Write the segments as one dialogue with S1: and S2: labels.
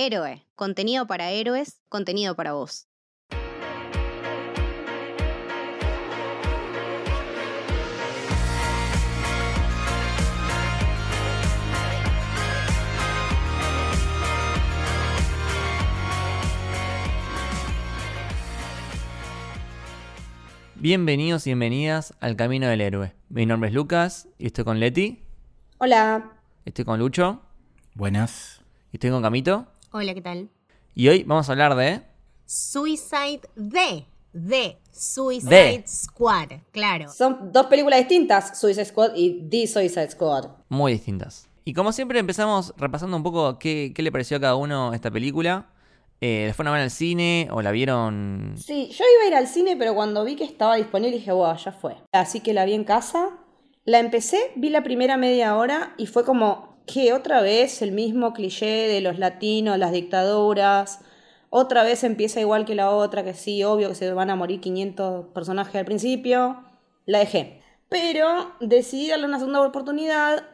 S1: Héroe, contenido para héroes, contenido para vos.
S2: Bienvenidos y bienvenidas al Camino del Héroe. Mi nombre es Lucas y estoy con Leti.
S3: Hola.
S2: Estoy con Lucho.
S4: Buenas.
S2: Y estoy con Camito.
S1: Hola, ¿qué tal?
S2: Y hoy vamos a hablar de...
S1: Suicide de, de Suicide Squad, claro.
S3: Son dos películas distintas, Suicide Squad y The Suicide Squad.
S2: Muy distintas. Y como siempre empezamos repasando un poco qué, qué le pareció a cada uno esta película. Eh, ¿La fueron a ver al cine o la vieron?
S3: Sí, yo iba a ir al cine, pero cuando vi que estaba disponible dije, wow, ya fue. Así que la vi en casa. La empecé, vi la primera media hora y fue como que otra vez el mismo cliché de los latinos, las dictaduras. Otra vez empieza igual que la otra, que sí, obvio que se van a morir 500 personajes al principio. La dejé. Pero decidí darle una segunda oportunidad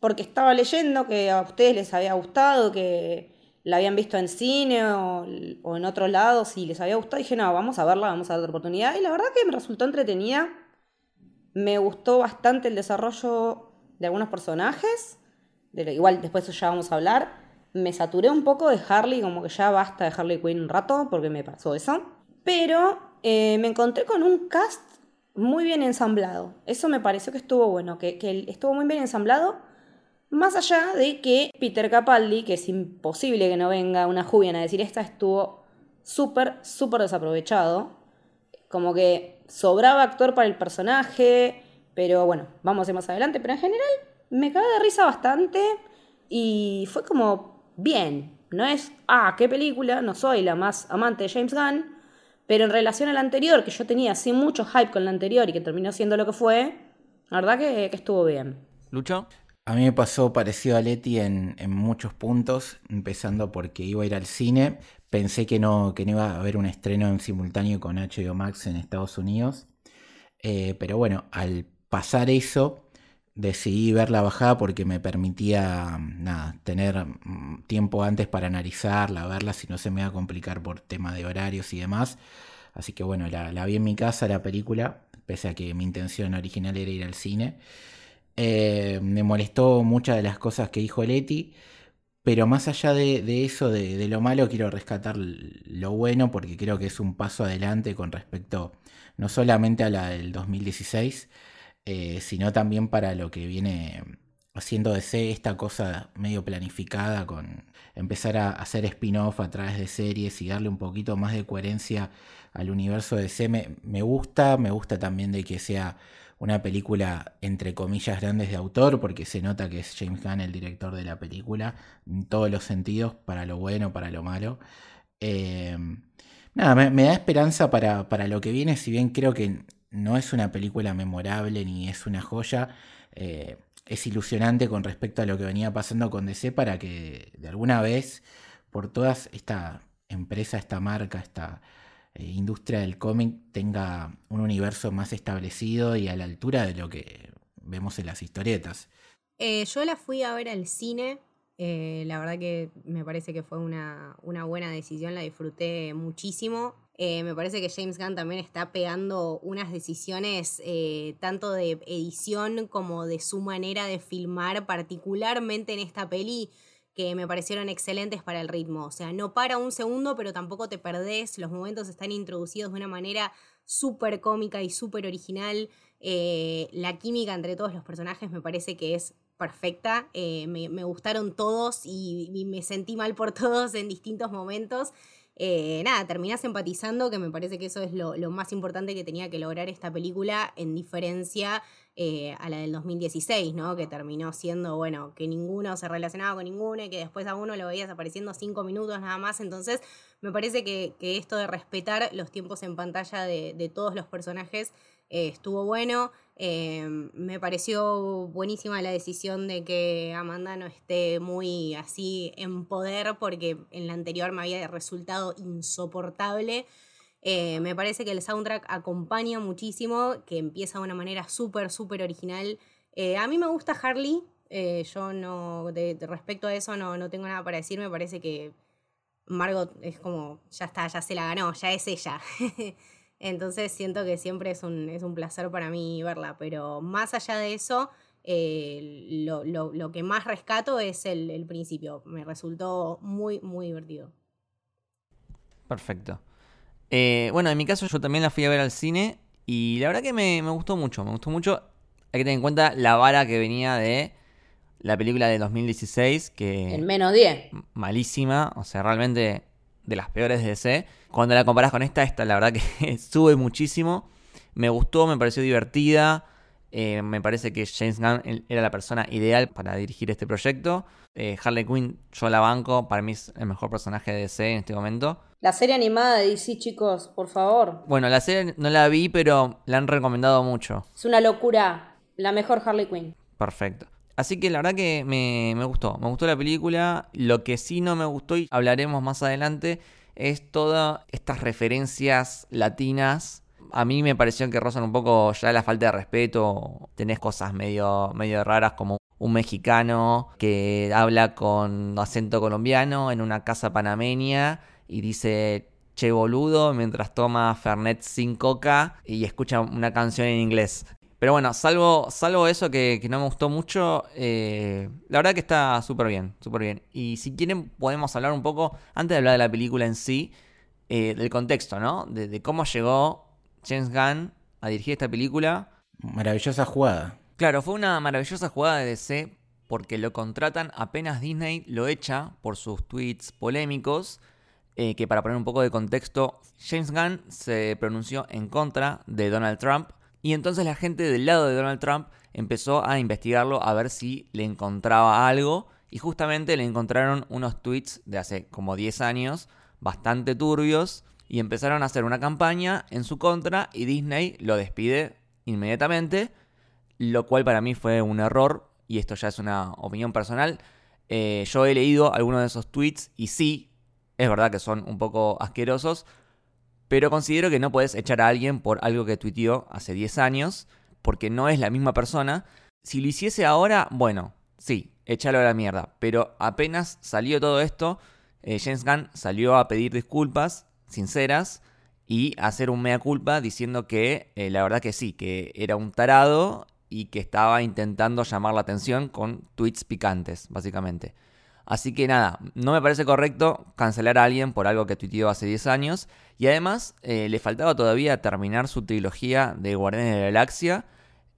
S3: porque estaba leyendo que a ustedes les había gustado, que la habían visto en cine o, en otro lado, si les había gustado, dije, no, vamos a verla, vamos a dar otra oportunidad. Y la verdad que me resultó entretenida. Me gustó bastante el desarrollo de algunos personajes. Igual después ya vamos a hablar. Me saturé un poco de Harley, como que ya basta de Harley Quinn un rato, porque me pasó eso. Pero eh, me encontré con un cast muy bien ensamblado. Eso me pareció que estuvo bueno, que, estuvo muy bien ensamblado más allá de que Peter Capaldi, que es imposible que no venga una Julian a decir esta, estuvo súper, súper desaprovechado. Como que sobraba actor para el personaje, pero bueno, vamos a ir más adelante. Pero en general me cagué de risa bastante y fue como bien. No es, ah, qué película, no soy la más amante de James Gunn, pero en relación a la anterior, que yo tenía así mucho hype con la anterior y que terminó siendo lo que fue, la verdad que, que estuvo bien.
S2: ¿Lucho?
S4: A mí me pasó parecido a Leti en, muchos puntos, empezando porque iba a ir al cine. Pensé que no, que no iba a haber un estreno en simultáneo con HBO Max en Estados Unidos. Eh, pero bueno, al pasar eso, decidí ver la bajada porque me permitía nada, tener mm, tiempo antes para analizarla, verla, si no se me iba a complicar por tema de horarios y demás. Así que bueno, la, la vi en mi casa, la película, pese a que mi intención original era ir al cine. Eh, me molestó muchas de las cosas que dijo Leti, pero más allá de, eso, de, lo malo, quiero rescatar lo bueno porque creo que es un paso adelante con respecto no solamente a la del 2016, eh, sino también para lo que viene haciendo DC esta cosa medio planificada con empezar a hacer spin-off a través de series y darle un poquito más de coherencia al universo de DC. me gusta, me gusta también de que sea una película entre comillas grandes de autor, porque se nota que es James Gunn el director de la película, en todos los sentidos, para lo bueno, para lo malo. Eh, nada, me, da esperanza para, para, lo que viene, si bien creo que no es una película memorable ni es una joya. Eh, es ilusionante con respecto a lo que venía pasando con DC para que de alguna vez por todas esta empresa, esta marca, esta, eh, industria del cómic tenga un universo más establecido y a la altura de lo que vemos en las historietas.
S1: Eh, yo la fui a ver al cine. Eh, la verdad que me parece que fue una, buena decisión, la disfruté muchísimo. Me parece que James Gunn también está pegando unas decisiones tanto de edición como de su manera de filmar, particularmente en esta peli que me parecieron excelentes para el ritmo. O sea, no para un segundo, pero tampoco te perdés. Los momentos están introducidos de una manera súper cómica y súper original. Eh, la química entre todos los personajes me parece que es perfecta. Eh, me, gustaron todos y, me sentí mal por todos en distintos momentos. Eh, nada, terminás empatizando, que me parece que eso es lo, más importante que tenía que lograr esta película, en diferencia eh, a la del 2016, ¿no? Que terminó siendo, bueno, que ninguno se relacionaba con ninguno y que después a uno lo veías apareciendo cinco minutos nada más. Entonces, me parece que, esto de respetar los tiempos en pantalla de, todos los personajes eh, estuvo bueno. Eh, me pareció buenísima la decisión de que Amanda no esté muy así en poder porque en la anterior me había resultado insoportable. Eh, me parece que el soundtrack acompaña muchísimo, que empieza de una manera súper, súper original. Eh, a mí me gusta Harley, yo no, de, respecto a eso no, no, tengo nada para decir, me parece que, Margot es como, ya está, ya se la ganó, ya es ella. Entonces siento que siempre es un, es un placer para mí verla, pero más allá de eso, eh, lo, lo, lo, que más rescato es el, el, principio. Me resultó muy, muy divertido.
S2: Perfecto. Eh, bueno, en mi caso yo también la fui a ver al cine y la verdad que me, me, gustó mucho, me gustó mucho. Hay que tener en cuenta la vara que venía de la película de 2016, que...
S3: En menos 10.
S2: Malísima, o sea, realmente de las peores de DC. Cuando la comparas con esta, esta la verdad que sube muchísimo. Me gustó, me pareció divertida. Eh, me parece que James Gunn era la persona ideal para dirigir este proyecto. Eh, Harley Quinn, yo la banco, para mí es el mejor personaje de DC en este momento.
S3: La serie animada de DC, chicos, por favor.
S2: Bueno, la serie no la vi, pero la han recomendado mucho.
S3: Es una locura. La mejor Harley Quinn.
S2: Perfecto. Así que la verdad que me, me, gustó, me gustó la película. Lo que sí no me gustó y hablaremos más adelante es todas estas referencias latinas. A mí me pareció que rozan un poco ya la falta de respeto. Tenés cosas medio, medio raras como un mexicano que habla con acento colombiano en una casa panameña y dice che boludo mientras toma Fernet sin coca y escucha una canción en inglés. Pero bueno, salvo, salvo eso que, que no me gustó mucho, eh, la verdad que está súper bien, súper bien. Y si quieren podemos hablar un poco, antes de hablar de la película en sí, eh, del contexto, ¿no? De, de, cómo llegó James Gunn a dirigir esta película.
S4: Maravillosa jugada.
S2: Claro, fue una maravillosa jugada de DC porque lo contratan apenas Disney lo echa por sus tweets polémicos. Eh, que para poner un poco de contexto, James Gunn se pronunció en contra de Donald Trump y entonces la gente del lado de Donald Trump empezó a investigarlo a ver si le encontraba algo. Y justamente le encontraron unos tweets de hace como 10 años, bastante turbios. Y empezaron a hacer una campaña en su contra y Disney lo despide inmediatamente. Lo cual para mí fue un error. Y esto ya es una opinión personal. Eh, yo he leído algunos de esos tweets y sí, es verdad que son un poco asquerosos. Pero considero que no puedes echar a alguien por algo que tuiteó hace 10 años, porque no es la misma persona. Si lo hiciese ahora, bueno, sí, échalo a la mierda. Pero apenas salió todo esto, eh, James Gunn salió a pedir disculpas sinceras y hacer un mea culpa diciendo que eh, la verdad que sí, que era un tarado y que estaba intentando llamar la atención con tweets picantes, básicamente. Así que nada, no me parece correcto cancelar a alguien por algo que tuiteó hace 10 años. Y además eh, le faltaba todavía terminar su trilogía de Guardianes de la Galaxia.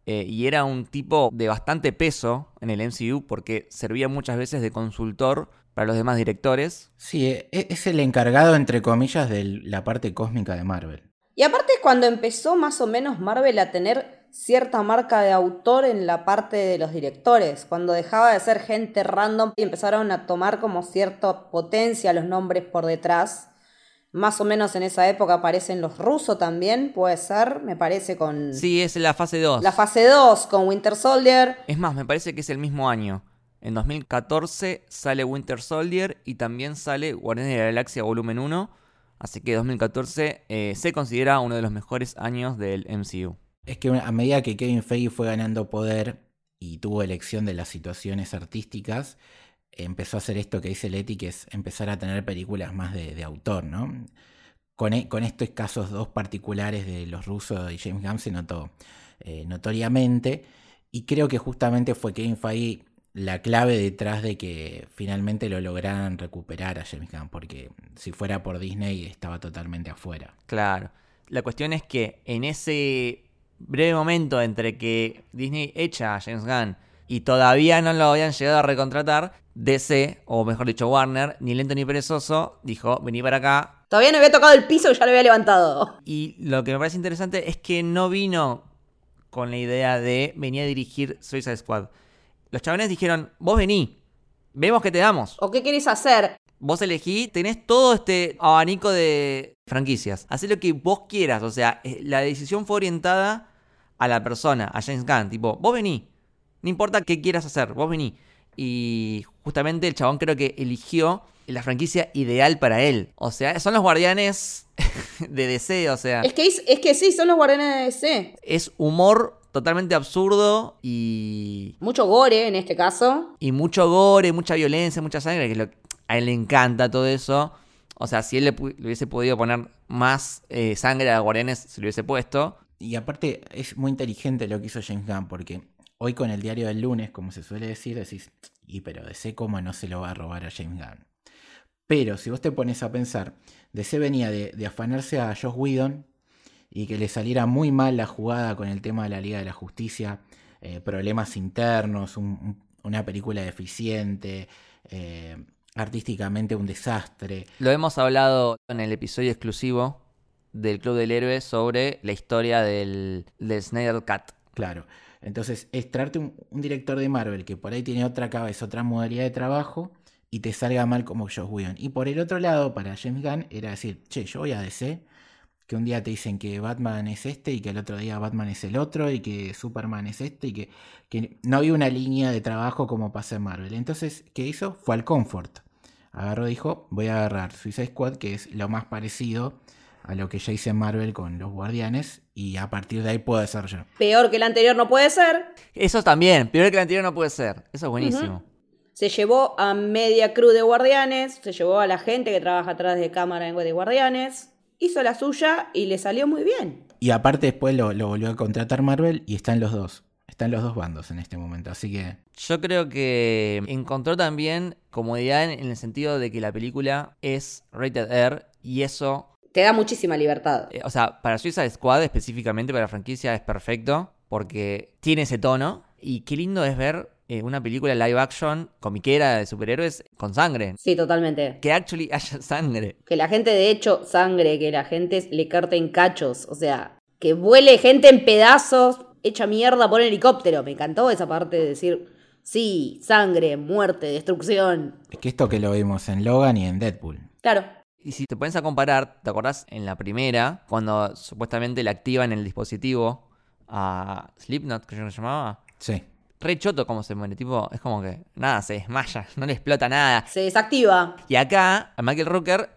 S2: Eh, y era un tipo de bastante peso en el MCU porque servía muchas veces de consultor para los demás directores.
S4: Sí, e-, es el encargado, entre comillas, de la parte cósmica de Marvel.
S3: Y aparte cuando empezó más o menos Marvel a tener cierta marca de autor en la parte de los directores, cuando dejaba de ser gente random y empezaron a tomar como cierta potencia los nombres por detrás. Más o menos en esa época aparecen los rusos también, puede ser, me parece con...
S2: Sí, es la fase 2.
S3: La fase 2 con Winter Soldier.
S2: Es más, me parece que es el mismo año. En 2014 sale Winter Soldier y también sale Guardianes de la Galaxia Volumen 1. Así que 2014 eh, se considera uno de los mejores años del MCU
S4: es que a medida que Kevin Feige fue ganando poder y tuvo elección de las situaciones artísticas, empezó a hacer esto que dice Leti, que es empezar a tener películas más de, autor, ¿no? Con, e, con, estos casos dos particulares de los rusos y James Gunn se notó eh, notoriamente, y creo que justamente fue Kevin Feige la clave detrás de que finalmente lo lograran recuperar a James Gunn, porque si fuera por Disney estaba totalmente afuera.
S2: Claro. La cuestión es que en ese breve momento entre que Disney echa a James Gunn y todavía no lo habían llegado a recontratar, DC, o mejor dicho Warner, ni lento ni perezoso, dijo, vení para acá.
S3: Todavía no había tocado el piso y ya lo había levantado.
S2: Y lo que me parece interesante es que no vino con la idea de venir a dirigir Suicide Squad. Los chavales dijeron, vos vení, vemos qué te damos.
S3: ¿O qué querés hacer?
S2: Vos elegí, tenés todo este abanico de franquicias. Haz lo que vos quieras. O sea, eh, la decisión fue orientada a la persona, a James Gunn. Tipo, vos vení. No importa qué quieras hacer, vos vení. Y justamente el chabón creo que eligió la franquicia ideal para él. O sea, son los guardianes de DC, o sea.
S3: Es que, es, que sí, son los guardianes de DC.
S2: Es humor totalmente absurdo y...
S3: Mucho gore en este caso.
S2: Y mucho gore, mucha violencia, mucha sangre, que es lo, a él le encanta todo eso. O sea, si él le, hubiese podido poner más eh, sangre a los guardianes, se lo hubiese puesto.
S4: Y aparte es muy inteligente lo que hizo James Gunn, porque hoy con el diario del lunes, como se suele decir, decís, y pero DC cómo no se lo va a robar a James Gunn. Pero si vos te pones a pensar, DC venía de, afanarse a Josh Whedon y que le saliera muy mal la jugada con el tema de la Liga de la Justicia, eh, problemas internos, un- un- una película deficiente, eh, artísticamente un desastre.
S2: Lo hemos hablado en el episodio exclusivo del Club del Héroe sobre la historia del, del Snyder Cut.
S4: Claro. Entonces, es traerte un, director de Marvel que por ahí tiene otra cabeza, otra modalidad de trabajo y te salga mal como Josh Whedon. Y por el otro lado, para James Gunn, era decir, che, yo voy a DC, que un día te dicen que Batman es este y que el otro día Batman es el otro y que Superman es este y que, que no había una línea de trabajo como pasa en Marvel. Entonces, ¿qué hizo? Fue al confort. Agarró, dijo, voy a agarrar Suicide Squad, que es lo más parecido a lo que ya hice en Marvel con los Guardianes, y a partir de ahí puedo desarrollar.
S3: Peor que el anterior no puede ser.
S2: Eso también, peor que el anterior no puede ser. Eso es buenísimo.
S3: Se llevó a media crew de guardianes, se llevó a la gente que trabaja atrás de cámara en de guardianes, hizo la suya y le salió muy bien.
S4: Y aparte después lo, lo volvió a contratar Marvel y están los dos. Están los dos bandos en este momento. Así que
S2: Yo creo que encontró también comodidad en, en el sentido de que la película es rated R y eso,
S3: Te da muchísima libertad.
S2: eh, o sea, para Suicide Squad específicamente, para la franquicia es perfecto porque tiene ese tono y qué lindo es ver eh, una película live action comiquera de superhéroes con sangre.
S3: Sí, totalmente.
S2: Que actually haya sangre.
S3: Que la gente de hecho sangre, que la gente le corten cachos, o sea, que vuele gente en pedazos, hecha mierda por un helicóptero. Me encantó esa parte de decir, sí, sangre, muerte, destrucción.
S4: es que esto que lo vimos en Logan y en Deadpool.
S3: Claro,
S2: Y si te pones a comparar, ¿te acordás en la primera, cuando supuestamente le activan el dispositivo a Slipknot, que yo lo llamaba?
S4: Sí.
S2: Re choto como se muere, tipo, es como que nada, se desmaya, no le explota nada.
S3: se desactiva.
S2: Y acá, a Michael Rooker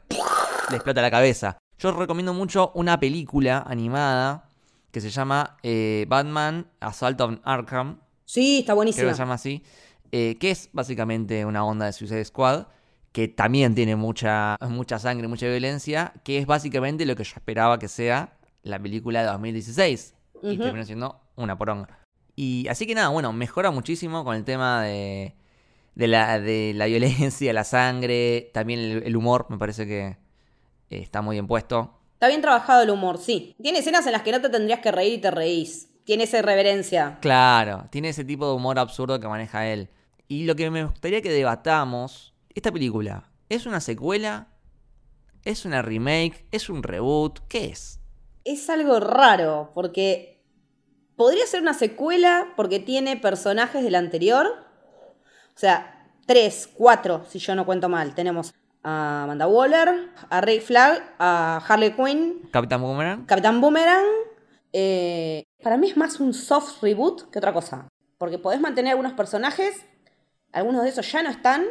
S2: le explota la cabeza. Yo recomiendo mucho una película animada que se llama eh, Batman Assault on Arkham,
S3: Sí, está
S2: creo
S3: buenísima.
S2: que se llama así, eh, que es básicamente una onda de Suicide Squad, que también tiene mucha, mucha sangre, mucha violencia, que es básicamente lo que yo esperaba que sea la película de 2016. Y terminó siendo una poronga. Y así que nada, bueno, mejora muchísimo con el tema de, de, la, de la violencia, la sangre, también el, el humor, me parece que eh, está muy bien puesto.
S3: Está bien trabajado el humor, sí. Tiene escenas en las que no te tendrías que reír y te reís. Tiene esa irreverencia.
S2: Claro, tiene ese tipo de humor absurdo que maneja él. Y lo que me gustaría que debatamos, esta película, ¿es una secuela? ¿Es una remake? ¿Es un reboot? ¿Qué es?
S3: Es algo raro, porque podría ser una secuela porque tiene personajes del anterior. O sea, tres, cuatro, si yo no cuento mal. Tenemos a Amanda Waller, a Ray Flag, a Harley Quinn,
S2: ¿Capitán Boomerang?
S3: Capitán Boomerang. eh, para mí es más un soft reboot que otra cosa. Porque podés mantener algunos personajes, algunos de esos ya no están,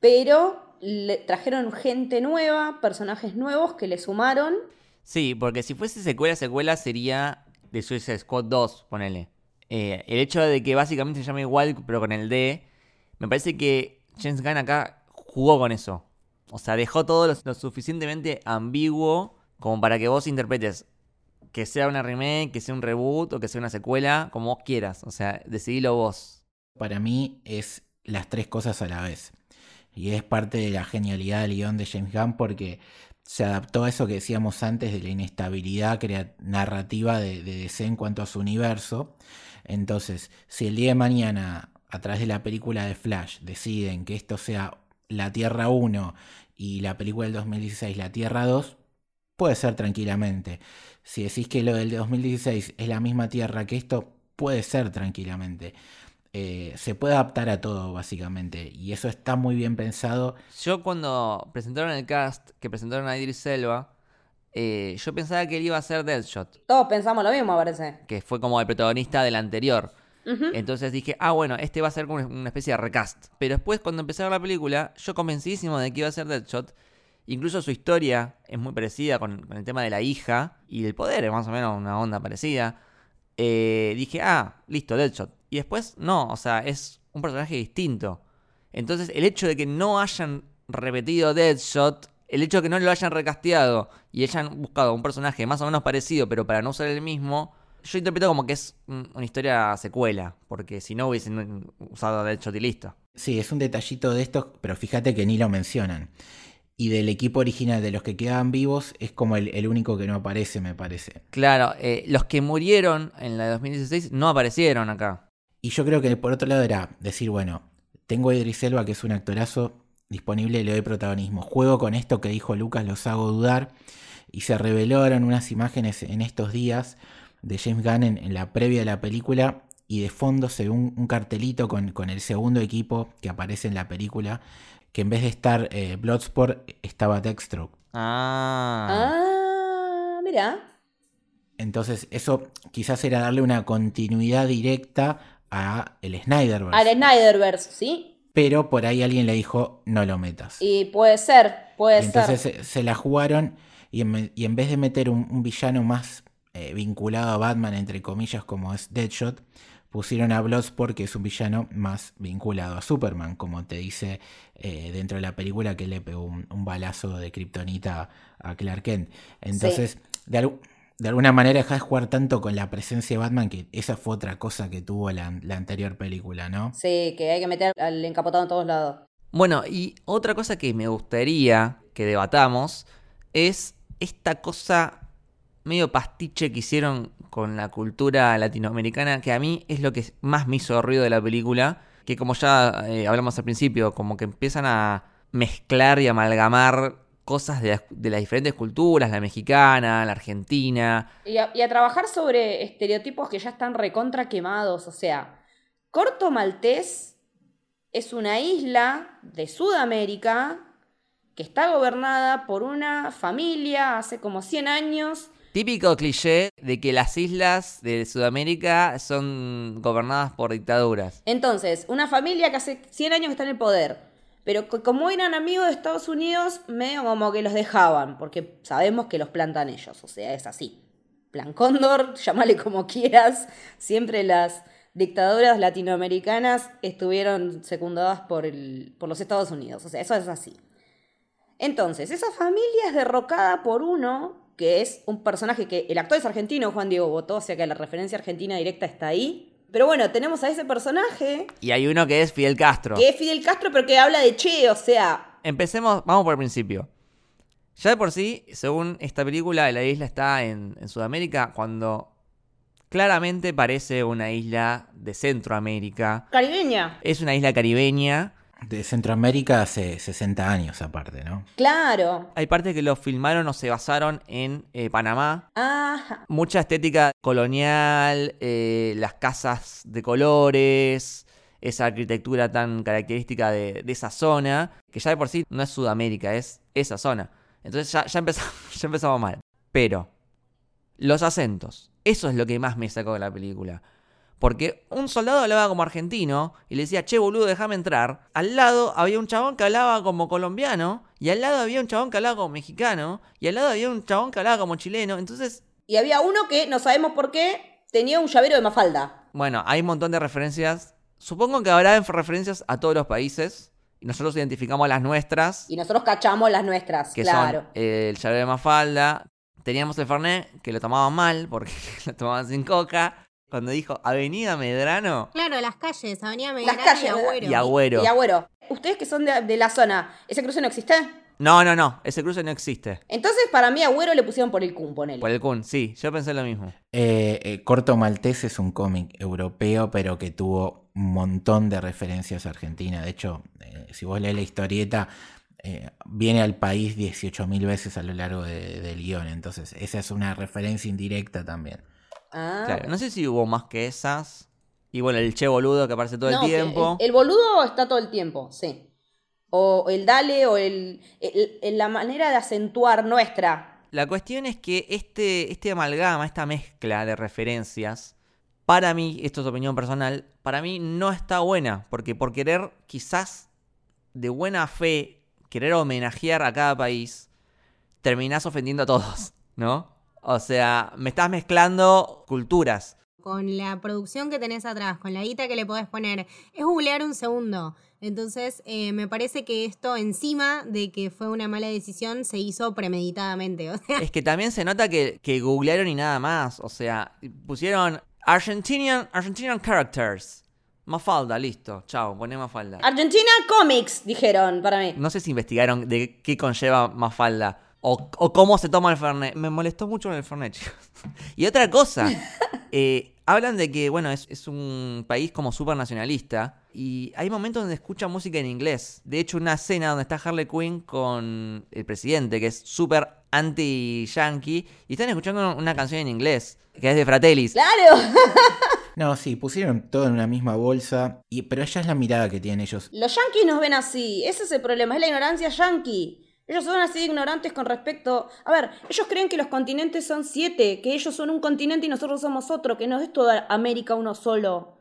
S3: pero le trajeron gente nueva, personajes nuevos que le sumaron.
S2: Sí, porque si fuese secuela, secuela sería de Suicide Squad 2, ponele. Eh, el hecho de que básicamente se llame igual, pero con el D, me parece que James Gunn acá jugó con eso. O sea, dejó todo lo, lo suficientemente ambiguo como para que vos interpretes que sea una remake, que sea un reboot o que sea una secuela, como vos quieras. O sea, decidilo vos.
S4: Para mí es las tres cosas a la vez. Y es parte de la genialidad del guion de James Gunn porque se adaptó a eso que decíamos antes de la inestabilidad narrativa de, de DC en cuanto a su universo. Entonces, si el día de mañana, a través de la película de Flash, deciden que esto sea la Tierra 1 y la película del 2016 la Tierra 2, puede ser tranquilamente. Si decís que lo del 2016 es la misma Tierra que esto, puede ser tranquilamente. Eh, se puede adaptar a todo, básicamente. Y eso está muy bien pensado.
S2: Yo cuando presentaron el cast, que presentaron a Idris Elba, eh, yo pensaba que él iba a ser Deadshot.
S3: Todos pensamos lo mismo, parece.
S2: que fue como el protagonista del anterior. Entonces dije, ah, bueno, este va a ser como una especie de recast. Pero después, cuando empecé a ver la película, yo convencidísimo de que iba a ser Deadshot. Incluso su historia es muy parecida con, con el tema de la hija y el poder, es más o menos una onda parecida. Eh, dije, ah, listo, Deadshot. Y después, no, o sea, es un personaje distinto. Entonces, el hecho de que no hayan repetido Deadshot el hecho de que no lo hayan recasteado y hayan buscado un personaje más o menos parecido, pero para no usar el mismo, yo interpreto como que es una historia secuela, porque si no hubiesen usado de hecho y listo.
S4: Sí, es un detallito de estos, pero fíjate que ni lo mencionan. Y del equipo original, de los que quedaban vivos, es como el, único que no aparece, me parece.
S2: Claro, eh, los que murieron en la de 2016 no aparecieron acá.
S4: Y yo creo que por otro lado era decir, bueno, tengo a Idris Elba, que es un actorazo disponible, le doy protagonismo. Juego con esto que dijo Lucas, los hago dudar. Y se revelaron unas imágenes en estos días de James Gunn en, la previa de la película y de fondo se ve un, cartelito con, el segundo equipo que aparece en la película, que en vez de estar eh, Bloodsport estaba Deathstroke.
S2: Ah.
S3: Ah, mira.
S4: Entonces eso quizás era darle una continuidad directa a el Snyderverse.
S3: Al Snyderverse, sí.
S4: Pero por ahí alguien le dijo, no lo metas.
S3: Y puede ser, puede ser.
S4: Entonces se, la jugaron y en, vez de meter un villano más eh, vinculado a Batman, entre comillas, como es Deadshot, pusieron a Bloodsport, que es un villano más vinculado a Superman, como te dice eh, dentro de la película que le pegó un, balazo de Kryptonita a Clark Kent. Entonces, de, alguna manera deja de jugar tanto con la presencia de Batman que esa fue otra cosa que tuvo la, la anterior película, ¿no?
S3: Sí, que hay que meter al encapotado en todos lados.
S2: Bueno, y otra cosa que me gustaría que debatamos es esta cosa medio pastiche que hicieron con la cultura latinoamericana, que a mí es lo que más me hizo ruido de la película, que como ya eh, hablamos al principio, como que empiezan a mezclar y amalgamar cosas de, las diferentes culturas, la mexicana, la argentina.
S3: Y a, y a, trabajar sobre estereotipos que ya están recontra quemados. O sea, Corto Maltés es una isla de Sudamérica que está gobernada por una familia hace como 100 años
S2: Típico cliché de que las islas de Sudamérica son gobernadas por dictaduras.
S3: Entonces, una familia que hace 100 años está en el poder, pero como eran amigos de Estados Unidos, medio como que los dejaban, porque sabemos que los plantan ellos, o sea, es así. Plan Cóndor, llámale como quieras, siempre las dictaduras latinoamericanas estuvieron secundadas por, el, por los Estados Unidos, o sea, eso es así. Entonces, esa familia es derrocada por uno que es un personaje que el actor es argentino, Juan Diego Botó, o sea que la referencia argentina directa está ahí. Pero bueno, tenemos a ese personaje.
S2: Y hay uno que es Fidel Castro.
S3: Que es Fidel Castro, pero que habla de che, o sea.
S2: Empecemos, vamos por el principio. Ya de por sí, según esta película, la isla está en, en Sudamérica cuando claramente parece una isla de Centroamérica.
S3: Caribeña.
S2: Es una isla caribeña
S4: de Centroamérica hace 60 años aparte, ¿no?
S3: Claro.
S2: Hay partes que lo filmaron o se basaron en eh, Panamá.
S3: Ajá.
S2: Mucha estética colonial, eh, las casas de colores, esa arquitectura tan característica de, esa zona, que ya de por sí no es Sudamérica, es esa zona. Entonces ya, ya, empezamos, ya empezamos mal. Pero, los acentos. Eso es lo que más me sacó de la película. Porque un soldado hablaba como argentino y le decía, che boludo, déjame entrar. Al lado había un chabón que hablaba como colombiano. Y al lado había un chabón que hablaba como mexicano. Y al lado había un chabón que hablaba como chileno. Entonces.
S3: Y había uno que, no sabemos por qué, tenía un llavero de mafalda.
S2: Bueno, hay un montón de referencias. Supongo que habrá referencias a todos los países. Y nosotros identificamos las nuestras.
S3: Y nosotros cachamos las nuestras,
S2: que
S3: claro.
S2: Son, el llavero de mafalda. Teníamos el Fernet, que lo tomaban mal porque lo tomaban sin coca. Cuando dijo Avenida Medrano.
S1: Claro, las calles, Avenida Medrano y Agüero.
S2: Y Agüero.
S3: Y Agüero. Ustedes que son de, la zona, ¿ese cruce no existe?
S2: No, no, no, ese cruce no existe.
S3: Entonces, para mí, Agüero le pusieron por el Kun, ponele.
S2: Por el Kun, sí, yo pensé lo mismo.
S4: Eh, eh, Corto Maltés es un cómic europeo, pero que tuvo un montón de referencias a Argentina. De hecho, eh, si vos lees la historieta, viene al país 18.000 veces a lo largo del guion. Entonces, esa es una referencia indirecta también.
S3: Ah.
S2: Claro, no sé si hubo más que esas. Y bueno, el che boludo que aparece todo el tiempo.
S3: El, boludo está todo el tiempo, sí. O el dale, o el, la manera de acentuar nuestra.
S2: La cuestión es que este, este amalgama, esta mezcla de referencias, para mí, esto es opinión personal, para mí no está buena. Porque por querer, quizás, de buena fe, querer homenajear a cada país, terminás ofendiendo a todos, ¿no? O sea, me estás mezclando culturas.
S1: Con la producción que tenés atrás, con la guita que le podés poner, es googlear un segundo. Entonces, eh, me parece que esto, encima de que fue una mala decisión, se hizo premeditadamente. O sea,
S2: Es que también se nota que, que googlearon y nada más. O sea, pusieron Argentinian, Argentinian characters. Mafalda, listo. Chao, poné Mafalda.
S3: Argentina Comics, dijeron para mí.
S2: No sé si investigaron de qué conlleva Mafalda. O, o cómo se toma el Fernet. Me molestó mucho el Fernet, chicos. Y otra cosa. eh, hablan de que, bueno, es, es un país como súper nacionalista. Y hay momentos donde escucha música en inglés. De hecho, una escena donde está Harley Quinn con el presidente, que es súper anti-yankee. Y están escuchando una canción en inglés, que es de Fratellis.
S3: ¡Claro!
S4: No, sí, pusieron todo en una misma bolsa, y, pero ella es la mirada que tienen ellos.
S3: Los yankees nos ven así. Ese es el problema, es la ignorancia yankee. Ellos son así ignorantes con respecto... A ver, ellos creen que los continentes son siete, que ellos son un continente y nosotros somos otro, que no es toda América uno solo.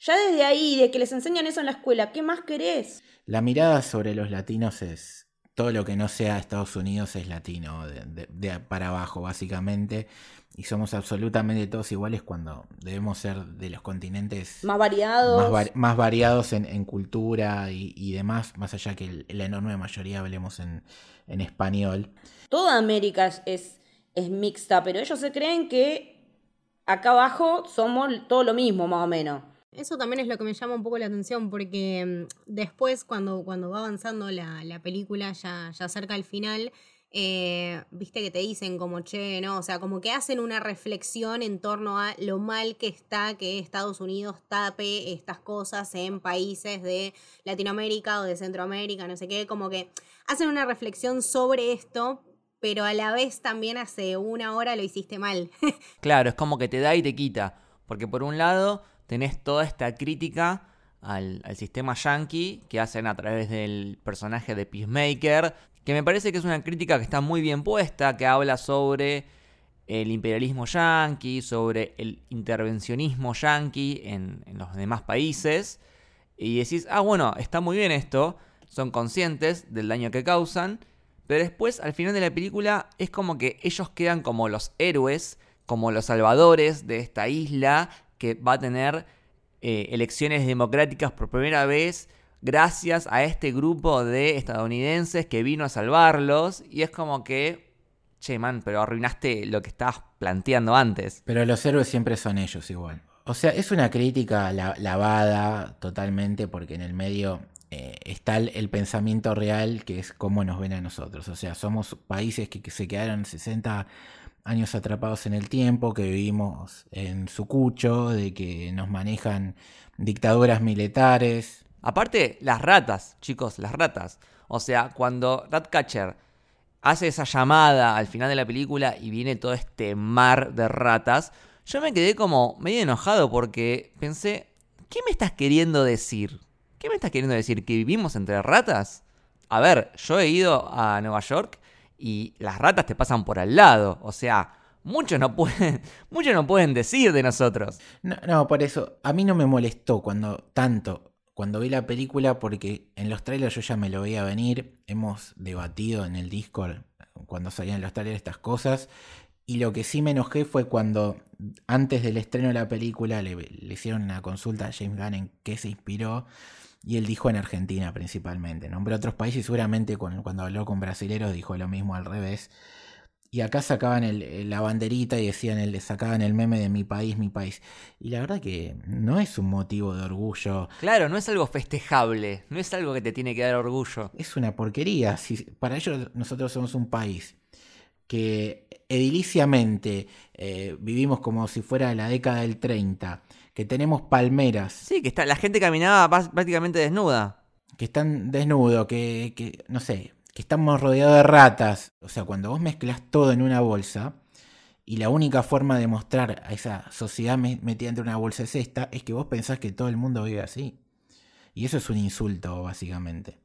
S3: Ya desde ahí, de que les enseñan eso en la escuela, ¿qué más querés?
S4: La mirada sobre los latinos es todo lo que no sea Estados Unidos es latino, de, de- de para abajo básicamente, y somos absolutamente todos iguales cuando debemos ser de los continentes
S3: Más variados.
S4: más, vari- más variados en, en cultura y, y demás, más allá que el- la enorme mayoría hablemos en, en español.
S3: Toda América es, es, es mixta, pero ellos se creen que acá abajo somos todo lo mismo, más o menos.
S1: Eso también es lo que me llama un poco la atención, porque mm, después, cuando, cuando va avanzando la, la película, ya, ya cerca al final, eh, viste que te dicen como, che, ¿no? O sea, como que hacen una reflexión en torno a lo mal que está que Estados Unidos tape estas cosas en países de Latinoamérica o de Centroamérica, no sé qué, como que hacen una reflexión sobre esto, pero a la vez también hace una hora lo hiciste mal.
S2: Claro, es como que te da y te quita. Porque por un lado tenés toda esta crítica al, sistema yankee que hacen a través del personaje de Peacemaker, que me parece que es una crítica que está muy bien puesta, que habla sobre el imperialismo yanqui, sobre el intervencionismo yanqui en, en los demás países. Y decís, ah, bueno, está muy bien esto, son conscientes del daño que causan, pero después, al final de la película, es como que ellos quedan como los héroes, como los salvadores de esta isla que va a tener eh, elecciones democráticas por primera vez gracias a este grupo de estadounidenses que vino a salvarlos. Y es como que, che, man, pero arruinaste lo que estabas planteando antes.
S4: Pero los héroes siempre son ellos igual. O sea, es una crítica la- lavada totalmente porque en el medio eh, está el, el pensamiento real que es cómo nos ven a nosotros. O sea, somos países que, que se quedaron 60 años atrapados en el tiempo, que vivimos en su cucho, de que nos manejan dictaduras militares.
S2: Aparte, las ratas, chicos, las ratas. O sea, cuando Ratcatcher hace esa llamada al final de la película y viene todo este mar de ratas, yo me quedé como medio enojado porque pensé, ¿qué me estás queriendo decir? ¿Qué me estás queriendo decir? ¿Que vivimos entre ratas? A ver, yo he ido a Nueva York y las ratas te pasan por al lado. O sea, muchos no pueden, muchos no pueden decir de nosotros.
S4: No, no, por eso, a mí no me molestó cuando tanto, cuando vi la película, porque en los trailers yo ya me lo veía venir, hemos debatido en el Discord cuando salían los trailers estas cosas, y lo que sí me enojé fue cuando antes del estreno de la película le, le hicieron una consulta a James Gunn en qué se inspiró, y él dijo en Argentina principalmente, nombró otros países, seguramente con- cuando habló con brasileros dijo lo mismo al revés. Y acá sacaban el- la banderita y decían el, sacaban el meme de mi país, mi país. Y la verdad que no es un motivo de orgullo.
S2: Claro, no es algo festejable, no es algo que te tiene que dar orgullo.
S4: Es una porquería. Si, para ellos nosotros somos un país que ediliciamente eh, vivimos como si fuera la década del 30, que tenemos palmeras,
S2: Sí, que está, la gente caminaba prácticamente desnuda.
S4: que están desnudos, que, que, no sé, que estamos rodeados de ratas. O sea, cuando vos mezclas todo en una bolsa y la única forma de mostrar a esa sociedad me- metida entre una bolsa es esta, es que vos pensás que todo el mundo vive así. Y eso es un insulto, básicamente.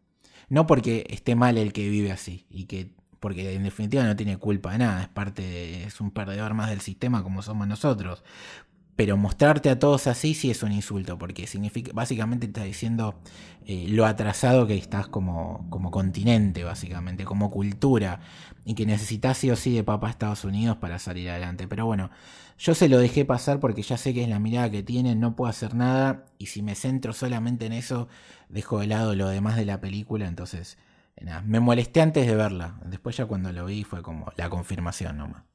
S4: No porque esté mal el que vive así, y que porque en definitiva no tiene culpa de nada, es parte de, es un perdedor más del sistema como somos nosotros. Pero mostrarte a todos así sí es un insulto, porque significa, básicamente está diciendo eh, lo atrasado que estás como, como continente, básicamente, como cultura, y que necesitas sí o sí de papá Estados Unidos para salir adelante. Pero bueno, yo se lo dejé pasar porque ya sé que es la mirada que tienen, no puedo hacer nada, y si me centro solamente en eso, dejo de lado lo demás de la película, entonces, nada, me molesté antes de verla, después ya cuando lo vi fue como la confirmación nomás.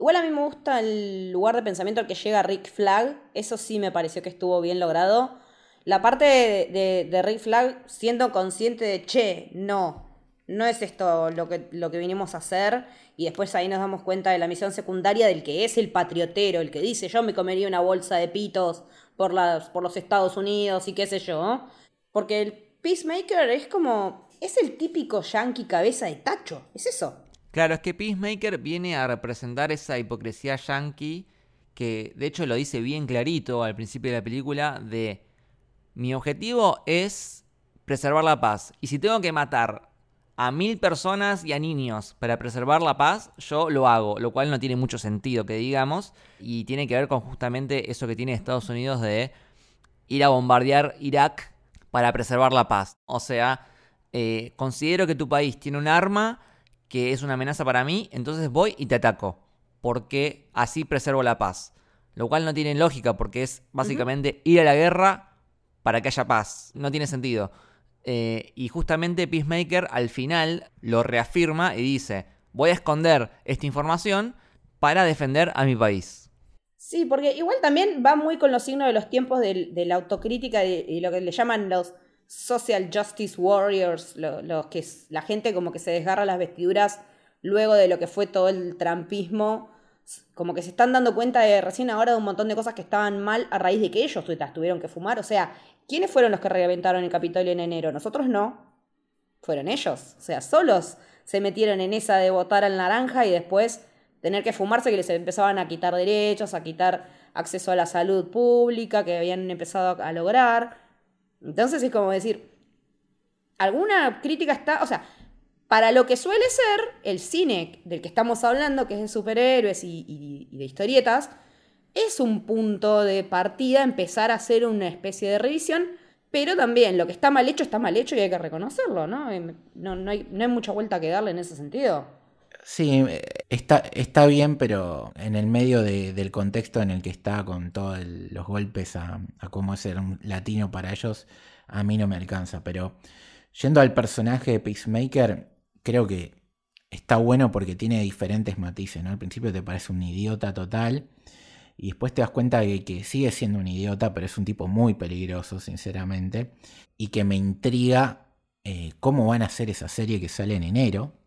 S3: Igual a mí me gusta el lugar de pensamiento al que llega Rick Flag. Eso sí me pareció que estuvo bien logrado. La parte de, Rick Flag siendo consciente de, che, no, no es esto lo que, lo que vinimos a hacer. Y después ahí nos damos cuenta de la misión secundaria del que es el patriotero, el que dice, yo me comería una bolsa de pitos por, por los Estados Unidos y qué sé yo. Porque el Peacemaker es como, es el típico yankee cabeza de tacho, es eso.
S2: Claro, es que Peacemaker viene a representar esa hipocresía yankee que de hecho lo dice bien clarito al principio de la película de mi objetivo es preservar la paz y si tengo que matar a mil personas y a niños para preservar la paz, yo lo hago, lo cual no tiene mucho sentido que digamos y tiene que ver con justamente eso que tiene Estados Unidos de ir a bombardear Irak para preservar la paz. O sea, eh, considero que tu país tiene un arma que es una amenaza para mí, entonces voy y te ataco, porque así preservo la paz. Lo cual no tiene lógica, porque es básicamente ir a la guerra para que haya paz. No tiene sentido. Eh, y justamente Peacemaker al final lo reafirma y dice, voy a esconder esta información para defender a mi país.
S3: Sí, porque igual también va muy con los signos de los tiempos de, la autocrítica y lo que le llaman los social justice warriors, los que es la gente como que se desgarra las vestiduras luego de lo que fue todo el trampismo, como que se están dando cuenta de recién ahora de un montón de cosas que estaban mal a raíz de que ellos tuvieron que fumar. O sea, ¿quiénes fueron los que reventaron el Capitolio en enero? Nosotros no. Fueron ellos. O sea, solos se metieron en esa de votar al naranja y después tener que fumarse que les empezaban a quitar derechos, a quitar acceso a la salud pública que habían empezado a lograr. Entonces es como decir, alguna crítica está, o sea, para lo que suele ser el cine del que estamos hablando, que es de superhéroes y, de historietas, es un punto de partida empezar a hacer una especie de revisión, pero también lo que está mal hecho está mal hecho y hay que reconocerlo, ¿no? Em, no, hay, mucha vuelta que darle en ese sentido.
S4: Sí, está, está bien, pero en el medio del contexto en el que está, con todos los golpes a, cómo ser un latino para ellos, a mí no me alcanza. Pero yendo al personaje de Peacemaker, creo que está bueno porque tiene diferentes matices, ¿no? Al principio te parece un idiota total. Y después te das cuenta de que sigue siendo un idiota, pero es un tipo muy peligroso, sinceramente. Y que me intriga eh, cómo van a hacer esa serie que sale en enero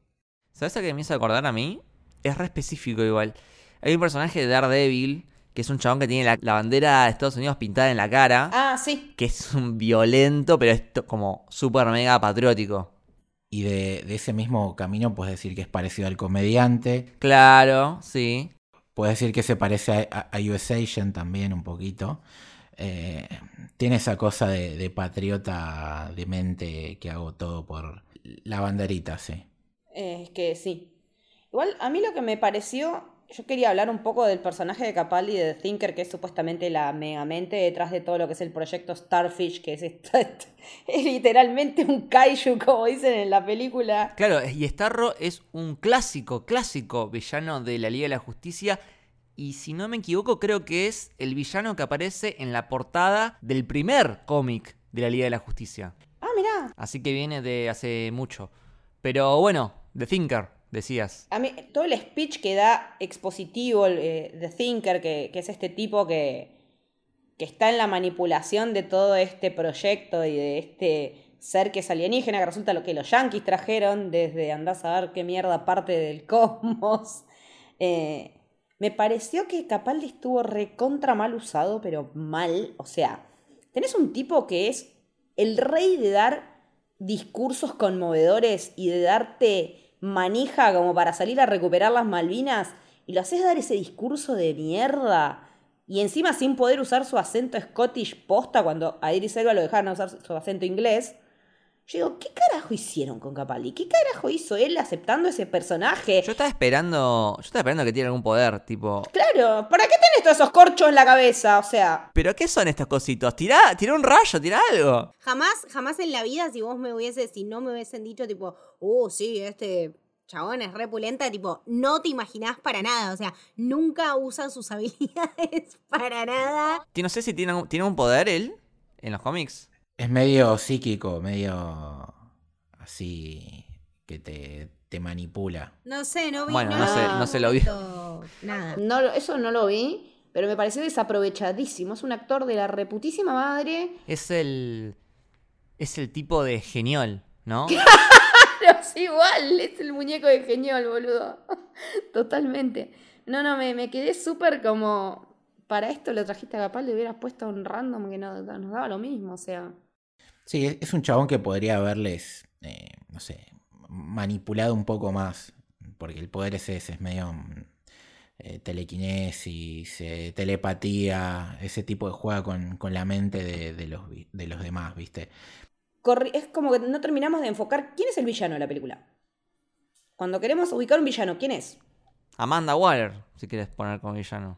S2: ¿Sabes a qué me hizo acordar a mí? Es re específico igual. Hay un personaje de Daredevil, que es un chabón que tiene la, bandera de Estados Unidos pintada en la cara.
S3: Ah, sí.
S2: Que es un violento, pero es como súper mega patriótico.
S4: Y de, ese mismo camino puedes decir que es parecido al comediante.
S2: Claro, sí.
S4: Puedes decir que se parece a, a US Agent también un poquito. Eh, tiene esa cosa de, de patriota de mente que hago todo por la banderita, sí.
S3: Es que sí. Igual, a mí lo que me pareció, yo quería hablar un poco del personaje de Capaldi de The Thinker, que es supuestamente la megamente detrás de todo lo que es el proyecto Starfish, que es, es literalmente un kaiju, como dicen en la película.
S2: Claro, y Starro es un clásico, clásico villano de la Liga de la Justicia. Y si no me equivoco, creo que es el villano que aparece en la portada del primer cómic de la Liga de la Justicia.
S3: Ah, mirá.
S2: Así que viene de hace mucho. Pero bueno, The Thinker, decías.
S3: A mí, todo el speech que da expositivo eh, The Thinker, que, es este tipo que, que está en la manipulación de todo este proyecto y de este ser que es alienígena, que resulta lo que los yankees trajeron desde andás a ver qué mierda parte del cosmos. Eh, me pareció que Capaldi estuvo recontra mal usado, pero mal. O sea, tenés un tipo que es el rey de dar discursos conmovedores y de darte manija como para salir a recuperar las Malvinas y lo haces dar ese discurso de mierda. Y encima sin poder usar su acento Scottish posta cuando a Iris Elba lo dejaron usar su acento inglés. Yo digo, ¿qué carajo hicieron con Capaldi? ¿Qué carajo hizo él aceptando ese personaje?
S2: Yo estaba esperando. Yo estaba esperando que tiene algún poder, tipo.
S3: Claro, ¿para qué tenés todos esos corchos en la cabeza? O sea,
S2: ¿Pero qué son estos cositos? Tirá, tirá un rayo, tirá algo.
S1: Jamás, jamás en la vida, si vos me hubiese, si no me hubiesen dicho, tipo, oh, sí, este chabón es repulenta, tipo, no te imaginás para nada. O sea, nunca usa sus habilidades para nada.
S2: No sé si tiene, tiene un poder él en los cómics.
S4: Es medio psíquico, medio así que te, te manipula.
S1: No sé, no vi
S2: Bueno,
S1: nada.
S3: no sé-
S2: no se lo vi.
S1: Nada.
S3: no, eso no lo vi, pero me pareció desaprovechadísimo. Es un actor de la reputísima madre.
S2: Es el. Es el tipo de genial, ¿no?
S3: Pero es igual, es el muñeco de genial, boludo. Totalmente. No, no, me, me quedé súper como. Para esto lo trajiste a Capaldi, le hubieras puesto a un random que no, nos daba lo mismo, o sea.
S4: Sí, es, un chabón que podría haberles, eh, no sé, manipulado un poco más. Porque el poder es ese, es medio mm, eh, telequinesis, eh, telepatía, ese tipo de juega con, con la mente de, de los, vi- de los demás, ¿viste?
S3: corri- es como que no terminamos de enfocar quién es el villano de la película. Cuando queremos ubicar un villano, ¿quién es?
S2: Amanda Waller, si quieres poner como villano.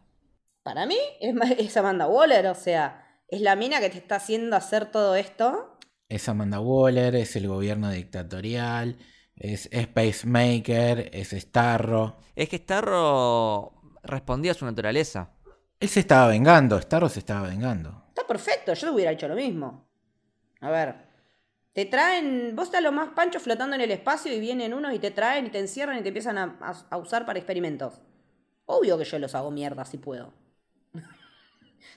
S3: Para mí es, es Amanda Waller, o sea, es la mina que te está haciendo hacer todo esto.
S4: Es Amanda Waller, es el gobierno dictatorial, es, es Pacemaker, es Starro.
S2: Es que Starro respondía a su naturaleza.
S4: Él se estaba vengando, Starro se estaba vengando.
S3: Está perfecto, yo hubiera hecho lo mismo. A ver, te traen, vos estás lo más pancho flotando en el espacio y vienen unos y te traen y te encierran y te empiezan a, a- a usar para experimentos. Obvio que yo los hago mierda si puedo.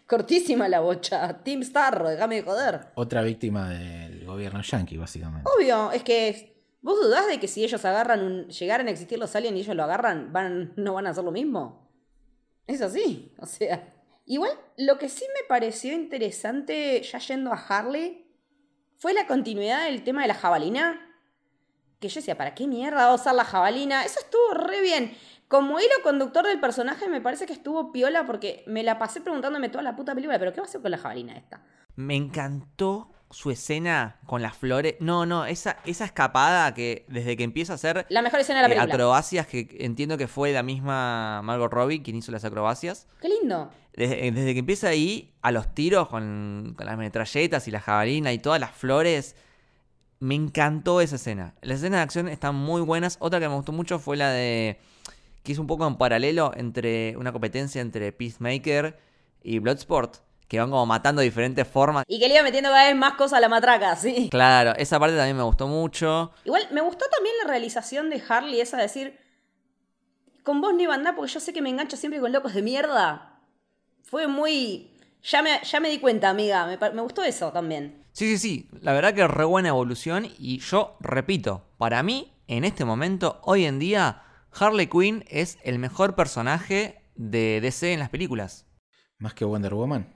S3: Cortísima la bocha. Team Starro, déjame de joder.
S4: Otra víctima del gobierno yankee, básicamente.
S3: Obvio, es que vos dudás de que si ellos agarran un, llegaran a existir los aliens y ellos lo agarran, van, no van a hacer lo mismo. Es así, o sea. Igual, lo que sí me pareció interesante, ya yendo a Harley, fue la continuidad del tema de la jabalina. Que yo decía, ¿para qué mierda va a usar la jabalina? Eso estuvo re bien. Como hilo conductor del personaje me parece que estuvo piola porque me la pasé preguntándome toda la puta película, pero ¿qué va a hacer con la jabalina esta?
S2: Me encantó su escena con las flores. No, no, esa, esa escapada que desde que empieza a hacer
S3: La mejor escena de la
S2: eh,
S3: película.
S2: acrobacias, que entiendo que fue la misma Margot Robbie quien hizo las acrobacias.
S3: Qué lindo.
S2: Desde, desde que empieza ahí, a los tiros con, con las metralletas y la jabalina y todas las flores, me encantó esa escena. Las escenas de acción están muy buenas. Otra que me gustó mucho fue la de. Que hizo un poco en paralelo entre una competencia entre Peacemaker y Bloodsport, que van como matando diferentes formas.
S3: Y que le iba metiendo cada vez más cosas a la matraca, sí.
S2: Claro, esa parte también me gustó mucho.
S3: Igual me gustó también la realización de Harley, esa de decir, con vos no iba a andar porque yo sé que me engancho siempre con locos de mierda. Fue muy... Ya me, ya me di cuenta, amiga, me gustó eso también.
S2: Sí, sí, sí, la verdad que re buena evolución y yo repito, para mí, en este momento, hoy en día, Harley Quinn es el mejor personaje de DC en las películas.
S4: Más que Wonder Woman.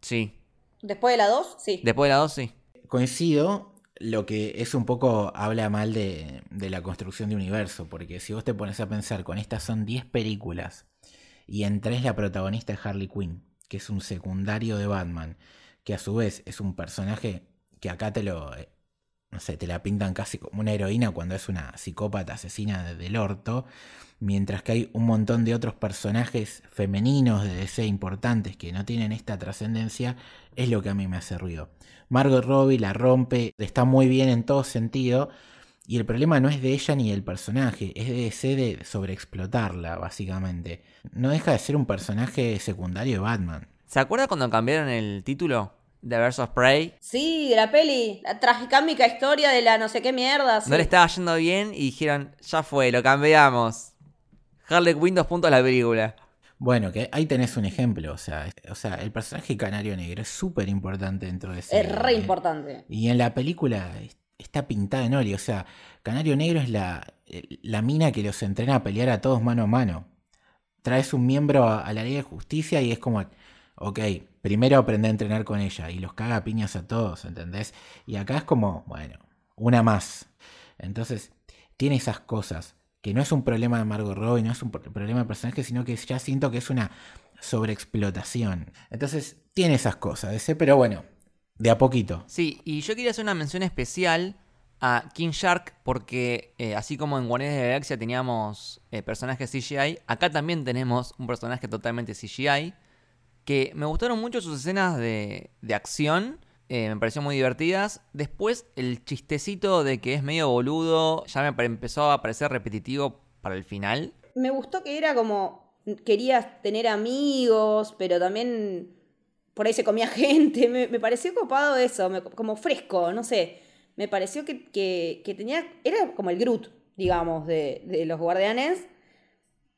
S2: Sí,
S3: Después de la 2, sí.
S2: después de la 2 sí.
S4: Coincido, lo que es un poco habla mal de, de la construcción de universo, porque si vos te pones a pensar, con estas son 10 películas y en tres la protagonista es Harley Quinn, que es un secundario de Batman, que a su vez es un personaje que acá te lo, eh, no sé, te la pintan casi como una heroína cuando es una psicópata asesina de- del orto, mientras que hay un montón de otros personajes femeninos de DC importantes que no tienen esta trascendencia, es lo que a mí me hace ruido. Margot Robbie la rompe, está muy bien en todo sentido, y el problema no es de ella ni del personaje, es de DC de sobreexplotarla, básicamente. No deja de ser un personaje secundario de Batman.
S2: ¿Se acuerda cuando cambiaron el título de Birds of Prey?
S3: Sí, la peli, la tragicómica historia de la no sé qué mierda. sí.
S2: No le estaba yendo bien y dijeron, ya fue, lo cambiamos. Harley Quinn dos puntos la película.
S4: Bueno, que ahí tenés un ejemplo, o sea, o sea el personaje Canario Negro es súper importante dentro de ese...
S3: Es re importante.
S4: Y en la película es- está pintada en óleo. O sea, Canario Negro es la, la mina que los entrena a pelear a todos mano a mano. Traes un miembro a, a la ley de justicia y es como, ok, primero aprende a entrenar con ella y los caga piñas a todos, ¿entendés? Y acá es como, bueno, una más. Entonces, tiene esas cosas. Que no es un problema de Margot Robbie, no es un pro- problema de personaje, sino que ya siento que es una sobreexplotación. Entonces, tiene esas cosas, ese, pero bueno, De a poquito.
S2: Sí, y yo quería hacer una mención especial a King Shark porque eh, así como en Guardianes de la Galaxia teníamos eh, personajes CGI, acá también tenemos un personaje totalmente CGI que me gustaron mucho sus escenas de, de acción, eh, me pareció muy divertidas. Después el chistecito de que es medio boludo ya me empezó a parecer repetitivo para el final.
S3: Me gustó que era como, querías tener amigos, pero también por ahí se comía gente. Me, pareció copado eso, como fresco, no sé. Me pareció que, que- que tenía, era como el Groot, digamos, de, de los guardianes,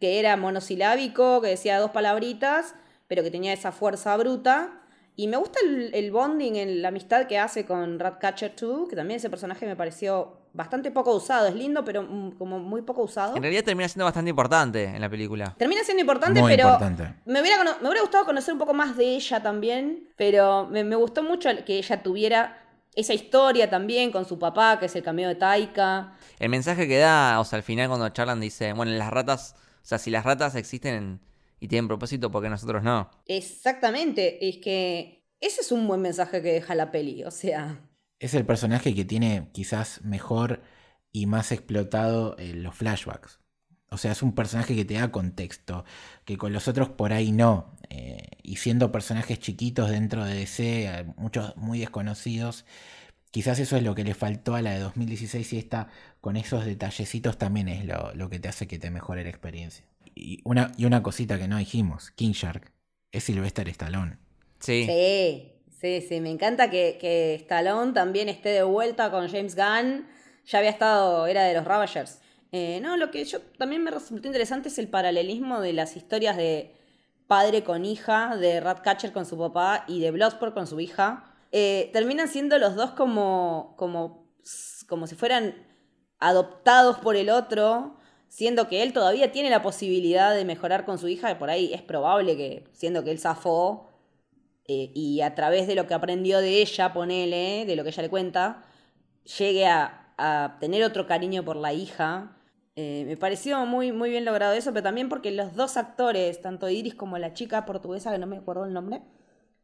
S3: que era monosilábico, que decía dos palabritas, pero que tenía esa fuerza bruta. Y me gusta el, el bonding, el- la amistad que hace con Ratcatcher 2, que también ese personaje me pareció bastante poco usado. Es lindo, pero mm, como muy poco usado.
S2: En realidad termina siendo bastante importante en la película.
S3: Termina siendo importante,
S4: Muy
S3: pero
S4: importante.
S3: Me, hubiera, me hubiera gustado conocer un poco más de ella también, pero me, me gustó mucho que ella tuviera esa historia también con su papá, que es el cameo de Taika.
S2: El mensaje que da, o sea, al final cuando charlan dice, bueno, las ratas, o sea, si las ratas existen y tienen propósito, ¿por qué nosotros no?
S3: Exactamente, es que ese es un buen mensaje que deja la peli, o sea,
S4: Es el personaje que tiene quizás mejor y más explotado eh, los flashbacks. O sea, es un personaje que te da contexto, que con los otros por ahí no. Eh, y siendo personajes chiquitos dentro de DC, eh, muchos muy desconocidos, quizás eso es lo que le faltó a la de 2016 y esta con esos detallecitos también es lo, lo que te hace que te mejore la experiencia. Y una, y una cosita que no dijimos, King Shark, es Sylvester Stallone.
S2: Sí.
S3: sí, sí, sí, me encanta que, que Stallone también esté de vuelta con James Gunn, ya había estado, era de los Ravagers. Eh, no, lo que yo también me resultó interesante es el paralelismo de las historias de padre con hija, de Ratcatcher con su papá y de Bloodsport con su hija. Eh, terminan siendo los dos como, como, como si fueran adoptados por el otro, siendo que él todavía tiene la posibilidad de mejorar con su hija, por ahí es probable que, siendo que él zafó, eh, y a través de lo que aprendió de ella, ponele, de lo que ella le cuenta, llegue a, a tener otro cariño por la hija. Eh, me pareció muy, muy bien logrado eso, pero también porque los dos actores, tanto Iris como la chica portuguesa, que no me acuerdo el nombre,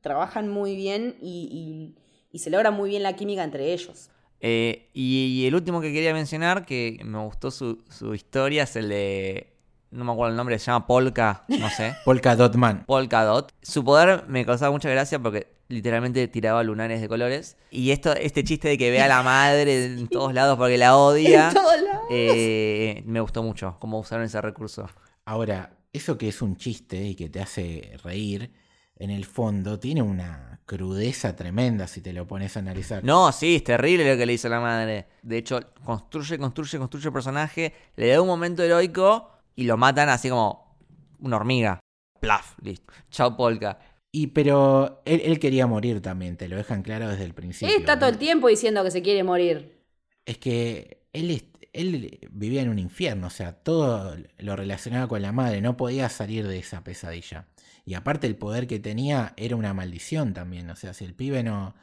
S3: trabajan muy bien y, y- y se logra muy bien la química entre ellos.
S2: Eh, y, y el último que quería mencionar, que me gustó su, su historia, es el de. No me acuerdo el nombre, se llama Polka, no sé.
S4: Polka Dot Man.
S2: Polka Dot. Su poder me causaba mucha gracia porque literalmente tiraba lunares de colores. Y esto, este chiste de que ve a la madre en todos lados porque la odia.
S3: En todos lados.
S2: eh, me gustó mucho cómo usaron ese recurso.
S4: Ahora, eso que es un chiste y que te hace reír, en el fondo tiene una crudeza tremenda si te lo pones a analizar.
S2: No, sí, es terrible lo que le hizo la madre. De hecho, construye, construye, construye el personaje, le da un momento heroico y lo matan así como una hormiga. Plaf, listo. Chao, Polka.
S4: Y pero él, él quería morir también, te lo dejan claro desde el principio.
S3: Él está todo el tiempo diciendo que se quiere morir.
S4: Es que él, es- él vivía en un infierno, o sea, todo lo relacionaba con la madre, no podía salir de esa pesadilla. Y aparte el poder que tenía era una maldición también, o sea, si el pibe no...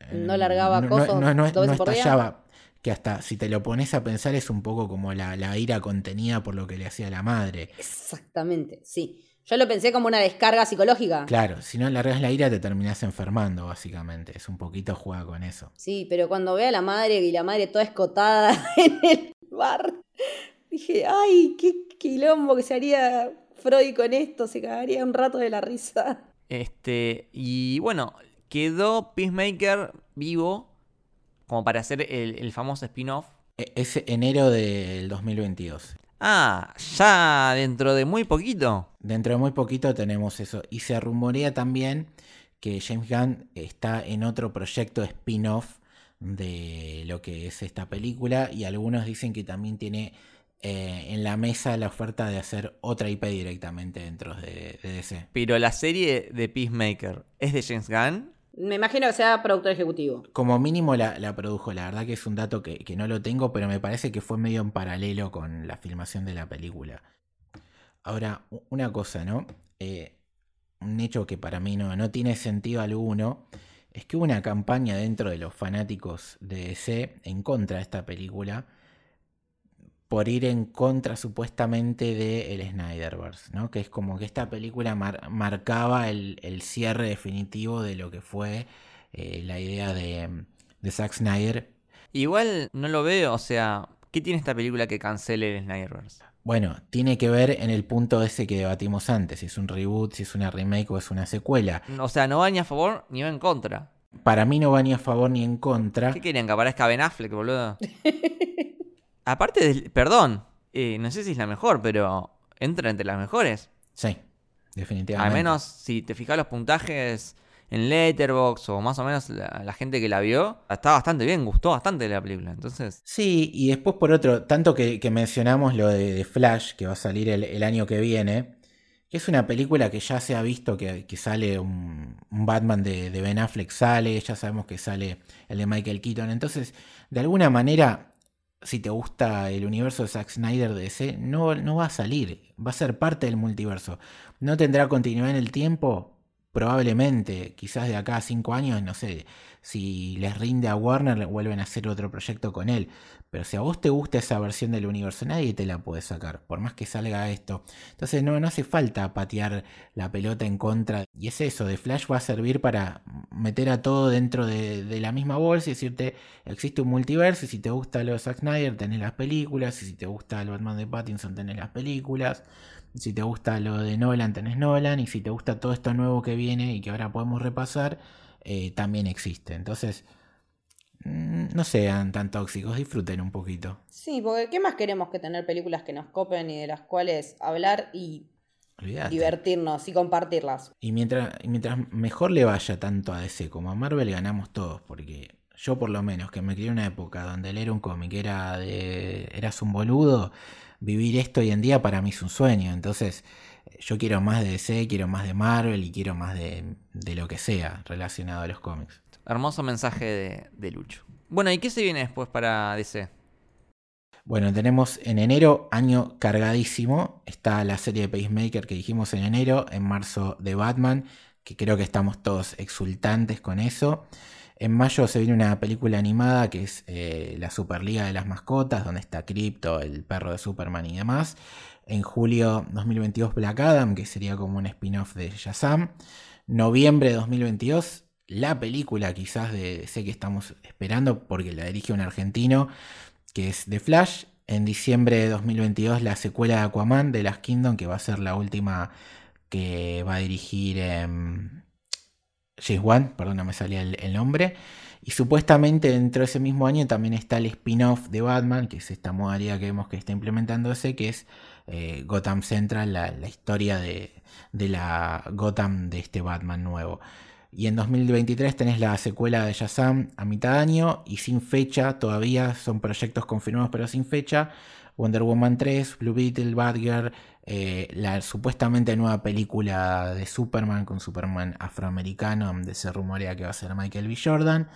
S4: eh,
S3: No largaba
S4: no,
S3: cosos
S4: no, no- no estallaba. Que hasta si te lo pones a pensar es un poco como la, la ira contenida por lo que le hacía la madre.
S3: Exactamente, sí. Yo lo pensé como una descarga psicológica.
S4: Claro, si no largas la ira te terminás enfermando, básicamente. Es un poquito juega con eso.
S3: Sí, pero cuando ve a la madre y la madre toda escotada en el bar, dije, ay, qué quilombo que se haría Freud con esto, se cagaría un rato de la risa.
S2: Este, y bueno, quedó Peacemaker vivo como para hacer el, el famoso spin-off.
S4: E- Es enero del 2022.
S2: Ah, ya dentro de muy poquito.
S4: Dentro de muy poquito tenemos eso. Y se rumorea también que James Gunn está en otro proyecto spin-off de lo que es esta película. Y algunos dicen que también tiene eh, en la mesa la oferta de hacer otra IP directamente dentro de, de DC.
S2: Pero la serie de Peacemaker es de James Gunn.
S3: Me imagino que sea productor ejecutivo.
S4: Como mínimo la, produjo, la verdad que es un dato que, no lo tengo, pero me parece que fue medio en paralelo con la filmación de la película. Ahora, una cosa, ¿no? Eh, un hecho que para mí no, no tiene sentido alguno, es que hubo una campaña dentro de los fanáticos de DC en contra de esta película por ir en contra supuestamente de el Snyderverse, ¿no? Que es como que esta película mar- marcaba el, el cierre definitivo de lo que fue eh, la idea de, de Zack Snyder.
S2: Igual no lo veo, o sea, ¿qué tiene esta película que cancele el Snyderverse?
S4: Bueno, tiene que ver en el punto ese que debatimos antes, si es un reboot, si es una remake o es una secuela.
S2: O sea, no va ni a favor ni va en contra.
S4: Para mí no va ni a favor ni en contra.
S2: ¿Qué querían? ¿Que aparezca Ben Affleck, boludo? Aparte, del, perdón, eh, no sé si es la mejor, pero entra entre las mejores.
S4: Sí, definitivamente.
S2: Al menos si te fijas los puntajes en Letterboxd o más o menos la, gente que la vio, está bastante bien, gustó bastante la película. Entonces.
S4: Sí, y después por otro, tanto que, mencionamos lo de, Flash, que va a salir el, año que viene, que es una película que ya se ha visto que, sale un, Batman de, de, Ben Affleck, sale, ya sabemos que sale el de Michael Keaton. Entonces, de alguna manera, si te gusta el universo de Zack Snyder de DC, no, no va a salir, va a ser parte del multiverso. No tendrá continuidad en el tiempo, probablemente, quizás de acá a cinco años, no sé, si les rinde a Warner, vuelven a hacer otro proyecto con él. Pero si a vos te gusta esa versión del universo, nadie te la puede sacar, por más que salga esto. Entonces no, no hace falta patear la pelota en contra. Y es eso, de Flash va a servir para meter a todo dentro de, la misma bolsa y decirte, existe un multiverso y si te gusta lo de Zack Snyder, tenés las películas, y si te gusta el Batman de Pattinson, tenés las películas. Si te gusta lo de Nolan, tenés Nolan. Y si te gusta todo esto nuevo que viene y que ahora podemos repasar, eh, también existe. Entonces, no sean tan tóxicos, disfruten un poquito.
S3: Sí, porque ¿qué más queremos que tener películas que nos copen y de las cuales hablar y divertirnos y compartirlas?
S4: Y mientras, mientras mejor le vaya tanto a DC como a Marvel, ganamos todos, porque yo por lo menos, que me crié en una época donde leer un cómic era de. eras un boludo vivir esto hoy en día para mí es un sueño. Entonces, yo quiero más de DC, quiero más de Marvel y quiero más de, lo que sea relacionado a los cómics.
S2: Hermoso mensaje de, Lucho. Bueno, ¿y qué se viene después para DC?
S4: Bueno, tenemos en enero año cargadísimo. Está la serie de Pacemaker que dijimos en enero, en marzo de Batman, que creo que estamos todos exultantes con eso. En mayo se viene una película animada que es eh, La Superliga de las Mascotas, donde está Crypto, el perro de Superman y demás. En julio 2022 Black Adam, que sería como un spin-off de Shazam. Noviembre de 2022, la película quizás de sé que estamos esperando porque la dirige un argentino, que es The Flash. En diciembre de 2022 la secuela de Aquaman de Las Kingdom, que va a ser la última que va a dirigir... James Wan, me salía el, nombre. Y supuestamente dentro de ese mismo año también está el spin-off de Batman, que es esta modalidad que vemos que está implementándose, que es eh, Gotham Central, la, historia de, la Gotham de este Batman nuevo. Y en 2023 tenés la secuela de Shazam a mitad de año y sin fecha, todavía son proyectos confirmados pero sin fecha. Wonder Woman 3, Blue Beetle, Batgirl, eh, la supuestamente nueva película de Superman con Superman afroamericano, donde se rumorea que va a ser Michael B. Jordan,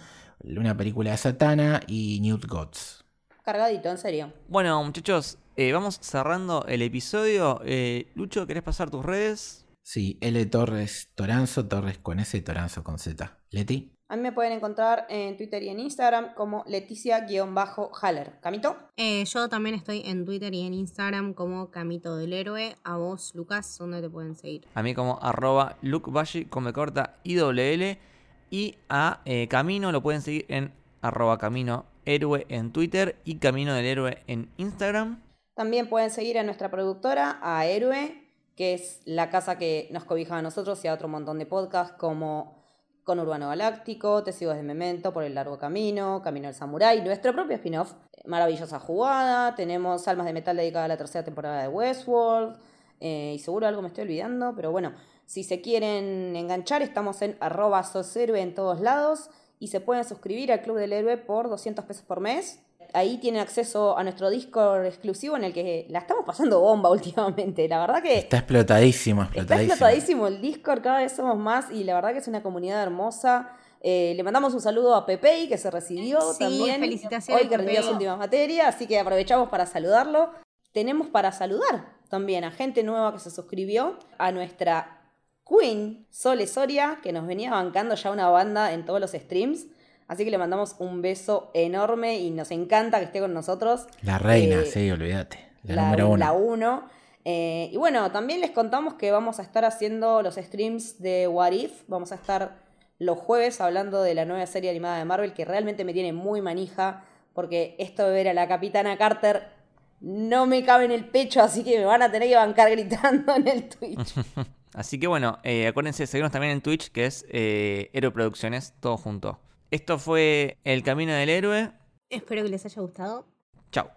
S4: una película de Satana y Newt Gods.
S3: Cargadito, en serio.
S2: Bueno, muchachos, eh, vamos cerrando el episodio. Eh, Lucho, ¿querés pasar tus redes?
S4: Sí, L Torres Toranzo, Torres con S, Toranzo con Z. Leti.
S3: A mí me pueden encontrar en Twitter y en Instagram como Leticia-Haller. ¿Camito?
S1: Eh, yo también estoy en Twitter y en Instagram como Camito del Héroe. A vos, Lucas, ¿dónde te pueden seguir?
S2: A mí como arroba Luke come corta IWL. Y a eh, Camino lo pueden seguir en arroba Camino Héroe en Twitter y Camino del Héroe en Instagram.
S3: También pueden seguir a nuestra productora, a Héroe, que es la casa que nos cobija a nosotros y a otro montón de podcasts como con Urbano Galáctico, Testigos de Memento, Por el Largo Camino, Camino del Samurai, nuestro propio spin-off, Maravillosa Jugada, tenemos Almas de Metal dedicada a la tercera temporada de Westworld, eh, y seguro algo me estoy olvidando, pero bueno, si se quieren enganchar, estamos en arroba soshéroe en todos lados, y se pueden suscribir al Club del Héroe por 200 pesos por mes, ahí tienen acceso a nuestro Discord exclusivo en el que la estamos pasando bomba últimamente. La verdad que.
S4: Está explotadísimo, explotadísimo.
S3: Está explotadísimo el Discord, cada vez somos más y la verdad que es una comunidad hermosa. Eh, le mandamos un saludo a Pepe que se recibió
S1: sí,
S3: también.
S1: Felicitaciones.
S3: Hoy que rindió su última materia, así que aprovechamos para saludarlo. Tenemos para saludar también a gente nueva que se suscribió, a nuestra Queen, Sole Soria, que nos venía bancando ya una banda en todos los streams. Así que le mandamos un beso enorme y nos encanta que esté con nosotros.
S4: La reina, eh, sí, olvídate. La, número uno.
S3: La uno. Eh, y bueno, también les contamos que vamos a estar haciendo los streams de What If. Vamos a estar los jueves hablando de la nueva serie animada de Marvel que realmente me tiene muy manija porque esto de ver a la capitana Carter no me cabe en el pecho, así que me van a tener que bancar gritando en el Twitch.
S2: Así que bueno, eh, acuérdense de seguirnos también en Twitch, que es eh, Héroe Producciones, todo junto. Esto fue El Camino del Héroe.
S1: Espero que les haya gustado.
S2: Chao.